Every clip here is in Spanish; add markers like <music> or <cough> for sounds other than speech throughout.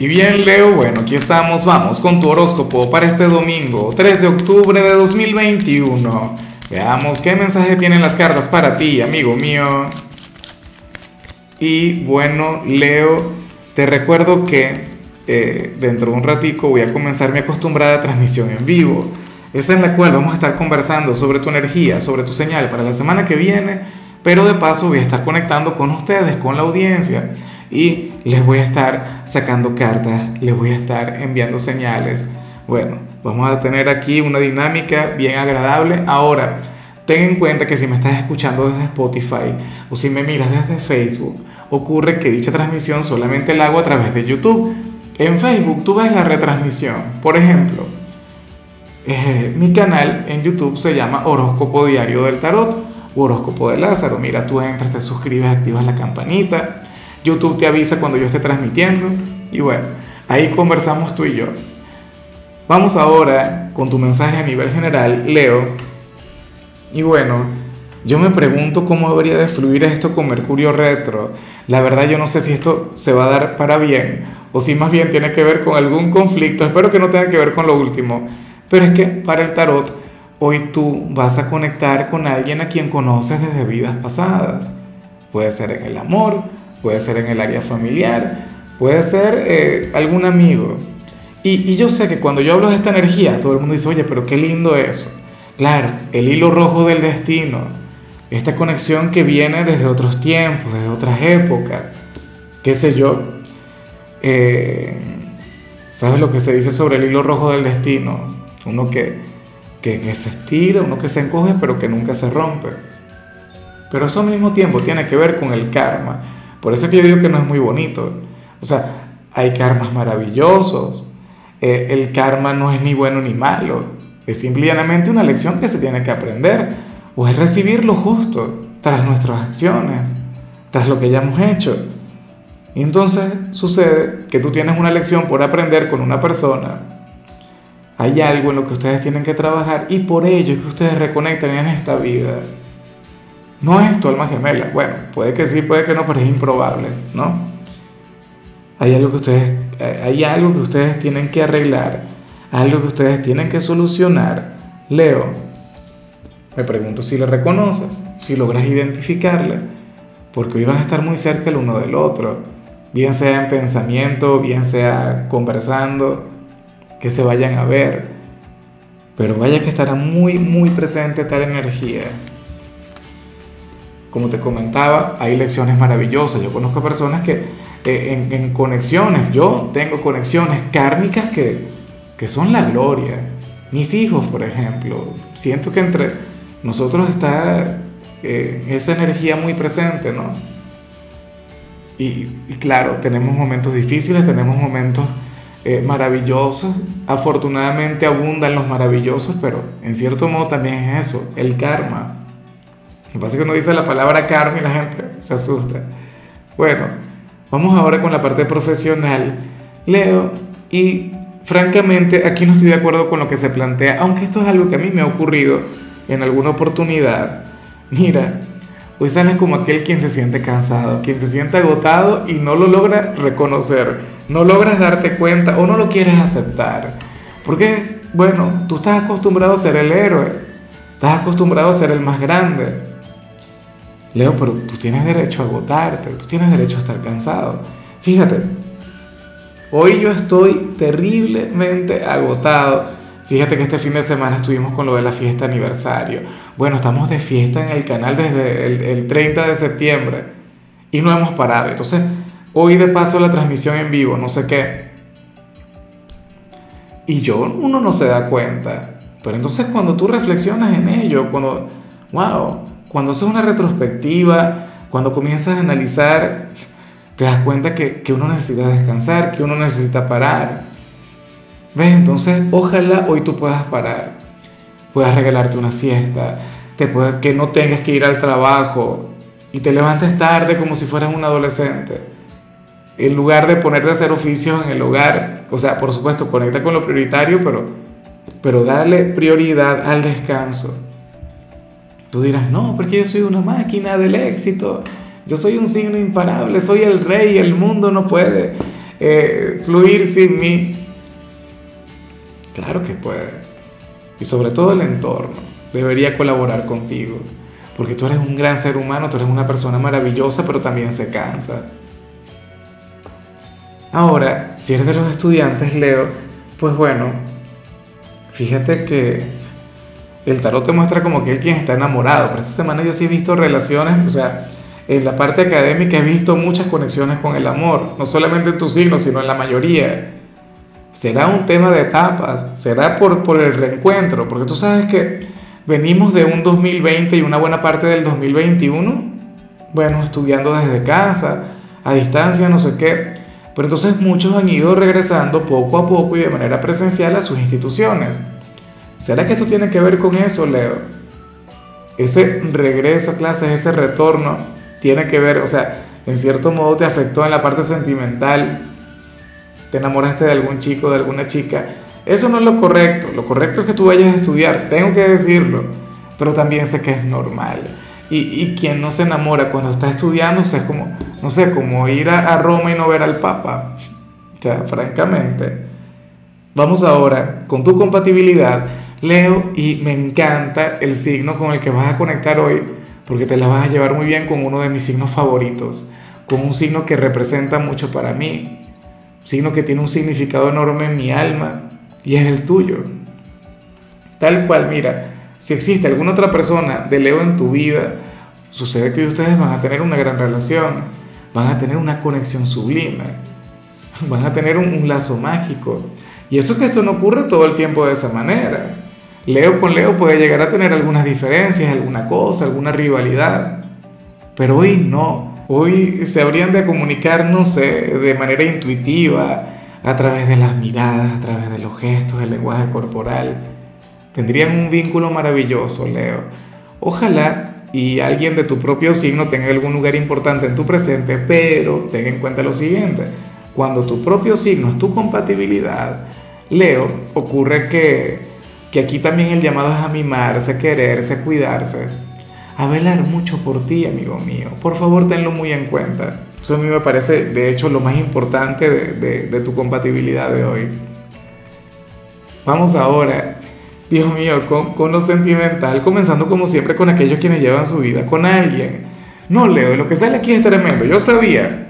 Y bien, Leo, bueno, aquí estamos, vamos con tu horóscopo para este domingo, 3 de octubre de 2021. Veamos qué mensaje tienen las cartas para ti, amigo mío. Y bueno, Leo, te recuerdo que eh, dentro de un ratico voy a comenzar mi acostumbrada transmisión en vivo. Esa en la cual vamos a estar conversando sobre tu energía, sobre tu señal para la semana que viene, pero de paso voy a estar conectando con ustedes, con la audiencia y les voy a estar sacando cartas, les voy a estar enviando señales. Bueno, vamos a tener aquí una dinámica bien agradable. Ahora, ten en cuenta que si me estás escuchando desde Spotify o si me miras desde Facebook, ocurre que dicha transmisión solamente la hago a través de YouTube. En Facebook tú ves la retransmisión. Por ejemplo, eh, mi canal en YouTube se llama Horóscopo Diario del Tarot o Horóscopo de Lázaro. Mira, tú entras, te suscribes, activas la campanita YouTube te avisa cuando yo esté transmitiendo. Y bueno, ahí conversamos tú y yo. Vamos ahora con tu mensaje a nivel general, Leo. Y bueno, yo me pregunto cómo debería de fluir esto con Mercurio retro. La verdad yo no sé si esto se va a dar para bien o si más bien tiene que ver con algún conflicto. Espero que no tenga que ver con lo último. Pero es que para el tarot, hoy tú vas a conectar con alguien a quien conoces desde vidas pasadas. Puede ser en el amor, puede ser en el área familiar, puede ser eh, algún amigo. Y, yo sé que cuando yo hablo de esta energía, todo el mundo dice, oye, pero qué lindo eso. Claro, el hilo rojo del destino, esta conexión que viene desde otros tiempos, desde otras épocas, qué sé yo. Eh, ¿Sabes lo que se dice sobre el hilo rojo del destino? Uno que, que, que se estira, uno que se encoge, pero que nunca se rompe. Pero eso al mismo tiempo tiene que ver con el karma por eso es que yo digo que no es muy bonito. O sea, hay karmas maravillosos. Eh, el karma no es ni bueno ni malo. Es simplemente una lección que se tiene que aprender. O es recibir lo justo tras nuestras acciones, tras lo que ya hemos hecho. Y entonces sucede que tú tienes una lección por aprender con una persona. Hay algo en lo que ustedes tienen que trabajar y por ello es que ustedes reconectan en esta vida. No es tu alma gemela. Bueno, puede que sí, puede que no, pero es improbable, ¿no? Hay algo que ustedes, hay algo que ustedes tienen que arreglar, algo que ustedes tienen que solucionar. Leo, me pregunto si le reconoces, si logras identificarle, porque hoy van a estar muy cerca el uno del otro, bien sea en pensamiento, bien sea conversando, que se vayan a ver, pero vaya que estará muy, muy presente tal energía. Como te comentaba, hay lecciones maravillosas. Yo conozco personas que eh, en, conexiones, yo tengo conexiones kármicas que, que son la gloria. Mis hijos, por ejemplo, siento que entre nosotros está eh, esa energía muy presente, ¿no? Y, claro, tenemos momentos difíciles, tenemos momentos eh, maravillosos. Afortunadamente abundan los maravillosos, pero en cierto modo también es eso, el karma. Lo que pasa es que uno dice la palabra karma y la gente se asusta. Bueno, vamos ahora con la parte profesional. Leo, y francamente aquí no estoy de acuerdo con lo que se plantea, aunque esto es algo que a mí me ha ocurrido en alguna oportunidad. Mira, hoy sales como aquel quien se siente cansado, quien se siente agotado y no lo logra reconocer, no logras darte cuenta o no lo quieres aceptar. Porque, bueno, tú estás acostumbrado a ser el héroe, estás acostumbrado a ser el más grande. Leo, pero tú tienes derecho a agotarte, tú tienes derecho a estar cansado. Fíjate, hoy yo estoy terriblemente agotado. Fíjate que este fin de semana estuvimos con lo de la fiesta aniversario. Bueno, estamos de fiesta en el canal desde el, el 30 de septiembre y no hemos parado. Entonces, hoy de paso la transmisión en vivo, no sé qué. Y yo, uno no se da cuenta. Pero entonces cuando tú reflexionas en ello, cuando, wow, cuando haces una retrospectiva, cuando comienzas a analizar, te das cuenta que, uno necesita descansar, que uno necesita parar. ¿Ves? Entonces, ojalá hoy tú puedas parar, puedas regalarte una siesta, te que no tengas que ir al trabajo y te levantes tarde como si fueras un adolescente. En lugar de ponerte a hacer oficios en el hogar, o sea, por supuesto, conecta con lo prioritario, pero, pero dale prioridad al descanso. Tú dirás, no, porque yo soy una máquina del éxito, yo soy un signo imparable, soy el rey, el mundo no puede. eh, fluir sin mí. Claro que puede. Y sobre todo el entorno debería colaborar contigo. Porque tú eres un gran ser humano, tú eres una persona maravillosa, pero también se cansa. Ahora, si eres de los estudiantes, Leo, pues bueno, fíjate que el tarot te muestra como que es quien está enamorado, pero esta semana yo sí he visto relaciones, o sea, en la parte académica he visto muchas conexiones con el amor, no solamente en tu signo, sino en la mayoría. Será un tema de etapas, será por, por el reencuentro, porque tú sabes que venimos de un 2020 y una buena parte del 2021, bueno, estudiando desde casa, a distancia, no sé qué, pero entonces muchos han ido regresando poco a poco y de manera presencial a sus instituciones. ¿Será que esto tiene que ver con eso, Leo? Ese regreso a clases, ese retorno, tiene que ver, o sea, en cierto modo te afectó en la parte sentimental, te enamoraste de algún chico, de alguna chica. Eso no es lo correcto, lo correcto es que tú vayas a estudiar, tengo que decirlo, pero también sé que es normal. Y, y quien no se enamora cuando está estudiando, o sea, es como, no sé, como ir a, a Roma y no ver al Papa. O sea, francamente. Vamos ahora con tu compatibilidad, Leo, y me encanta el signo con el que vas a conectar hoy porque te la vas a llevar muy bien con uno de mis signos favoritos, con un signo que representa mucho para mí, un signo que tiene un significado enorme en mi alma y es el tuyo. Tal cual, mira, si existe alguna otra persona de Leo en tu vida, sucede que ustedes van a tener una gran relación, van a tener una conexión sublime, van a tener un, un lazo mágico. Y eso es que esto no ocurre todo el tiempo de esa manera. Leo con Leo puede llegar a tener algunas diferencias, alguna cosa, alguna rivalidad, pero hoy no. Hoy se habrían de comunicar, no sé, de manera intuitiva, a través de las miradas, a través de los gestos, del lenguaje corporal. Tendrían un vínculo maravilloso, Leo. Ojalá y alguien de tu propio signo tenga algún lugar importante en tu presente, pero ten en cuenta lo siguiente. Cuando tu propio signo es tu compatibilidad, Leo, ocurre que que aquí también el llamado es a mimarse, quererse, cuidarse, a velar mucho por ti, amigo mío. Por favor, tenlo muy en cuenta. Eso a mí me parece, de hecho, lo más importante de, tu compatibilidad de hoy. Vamos ahora, Dios mío, con, con lo sentimental, comenzando como siempre con aquellos quienes llevan su vida con alguien. No, Leo, lo que sale aquí es tremendo. Yo sabía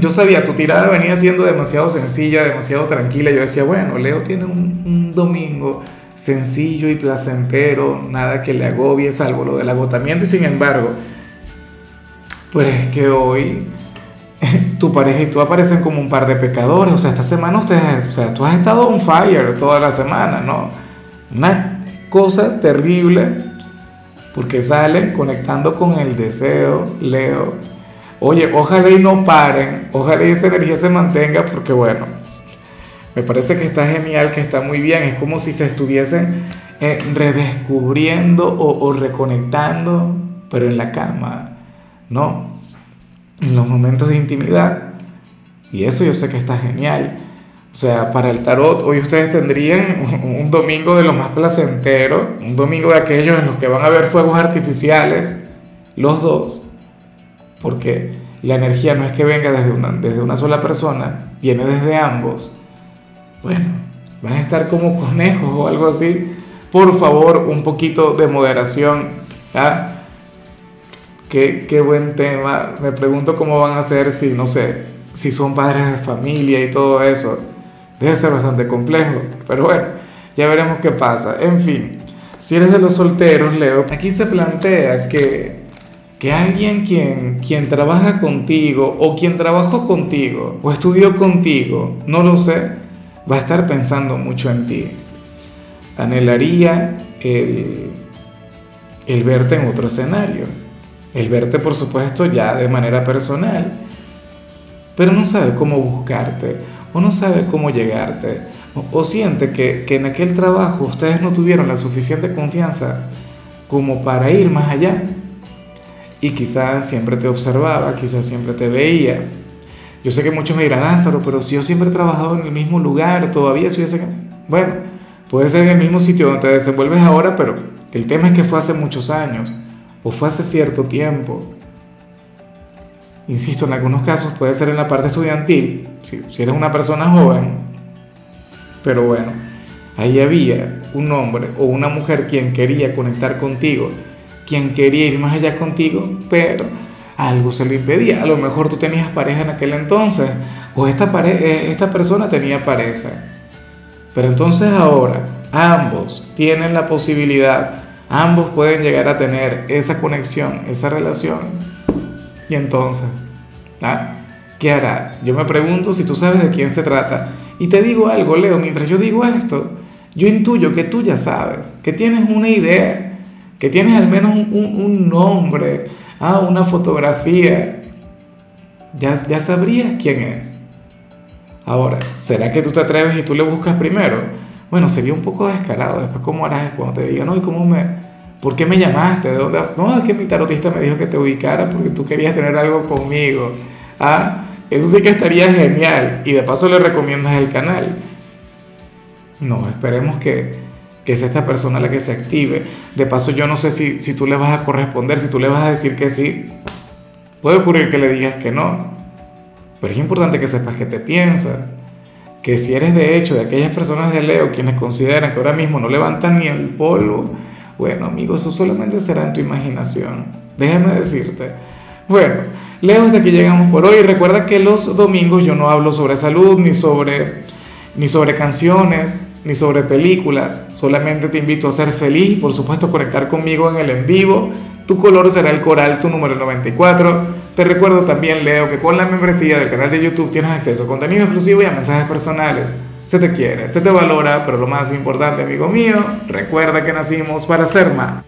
yo sabía, tu tirada venía siendo demasiado sencilla, demasiado tranquila. Yo decía, bueno, Leo tiene un, domingo sencillo y placentero, nada que le agobie, salvo lo del agotamiento. Y sin embargo, pues es que hoy <laughs> tu pareja y tú aparecen como un par de pecadores. O sea, esta semana ustedes, o sea, tú has estado on fire toda la semana, ¿no? Una cosa terrible, porque salen conectando con el deseo, Leo Oye, ojalá y no paren, ojalá y esa energía se mantenga porque bueno, me parece que está genial, que está muy bien, es como si se estuviesen eh, redescubriendo o, reconectando, pero en la cama, ¿no? En los momentos de intimidad. Y eso yo sé que está genial. O sea, para el tarot, hoy ustedes tendrían <laughs> un domingo de lo más placentero, un domingo de aquellos en los que van a ver fuegos artificiales, los dos porque la energía no es que venga desde una, desde una sola persona, viene desde ambos. Bueno, van a estar como conejos o algo así. Por favor, un poquito de moderación. ¿ah? Qué, qué buen tema. Me pregunto cómo van a ser si, no sé, si son padres de familia y todo eso. Debe ser bastante complejo. Pero bueno, ya veremos qué pasa. En fin, si eres de los solteros, Leo, aquí se plantea que que alguien quien, quien trabaja contigo o quien trabajó contigo o estudió contigo, no lo sé, va a estar pensando mucho en ti. Anhelaría el, verte en otro escenario, el verte por supuesto ya de manera personal, pero no sabe cómo buscarte o no sabe cómo llegarte. O, siente que, que en aquel trabajo ustedes no tuvieron la suficiente confianza como para ir más allá y quizás siempre te observaba, quizás siempre te veía. Yo sé que muchos me dirán, Lázaro, pero si yo siempre he trabajado en el mismo lugar, todavía soy ese... Bueno, puede ser en el mismo sitio donde te desenvuelves ahora, pero el tema es que fue hace muchos años o fue hace cierto tiempo. Insisto, en algunos casos puede ser en la parte estudiantil, si, si eres una persona joven, pero bueno, ahí había un hombre o una mujer quien quería conectar contigo, quien quería ir más allá contigo, pero algo se lo impedía. A lo mejor tú tenías pareja en aquel entonces, o esta, pare esta persona tenía pareja. Pero entonces ahora ambos tienen la posibilidad, ambos pueden llegar a tener esa conexión, esa relación. Y entonces, ¿ah? ¿qué hará? Yo me pregunto si tú sabes de quién se trata. Y te digo algo, Leo, mientras yo digo esto, yo intuyo que tú ya sabes, que tienes una idea, que tienes al menos un, nombre, ah, una fotografía. Ya, ya sabrías quién es. Ahora, ¿será que tú te atreves y tú le buscas primero? Bueno, sería un poco descarado. Después, ¿cómo harás cuando te digan, no, ¿y cómo me, ¿Por qué me llamaste? ¿De dónde? No, es que mi tarotista me dijo que te ubicara porque tú querías tener algo conmigo. Ah, eso sí que estaría genial. Y de paso le recomiendas el canal. No, esperemos que, que sea esta persona la que se active. De paso, yo no sé si, si tú le vas a corresponder, si tú le vas a decir que sí. Puede ocurrir que le digas que no. Pero es importante que sepas que te piensas. Que si eres de hecho de aquellas personas de Leo quienes consideran que ahora mismo no levantan ni el polvo, bueno, amigo, eso solamente será en tu imaginación. Déjame decirte. Bueno, Leo, hasta aquí llegamos por hoy. Recuerda que los domingos yo no hablo sobre salud, ni sobre, ni sobre canciones, ni sobre películas. Solamente te invito a ser feliz por supuesto conectar conmigo en el en vivo. Tu color será el coral, tu número 94. Te recuerdo también, Leo, que con la membresía del canal de YouTube tienes acceso a contenido exclusivo y a mensajes personales se te quiere, se te valora, pero lo más importante, amigo mío, recuerda que nacimos para ser más.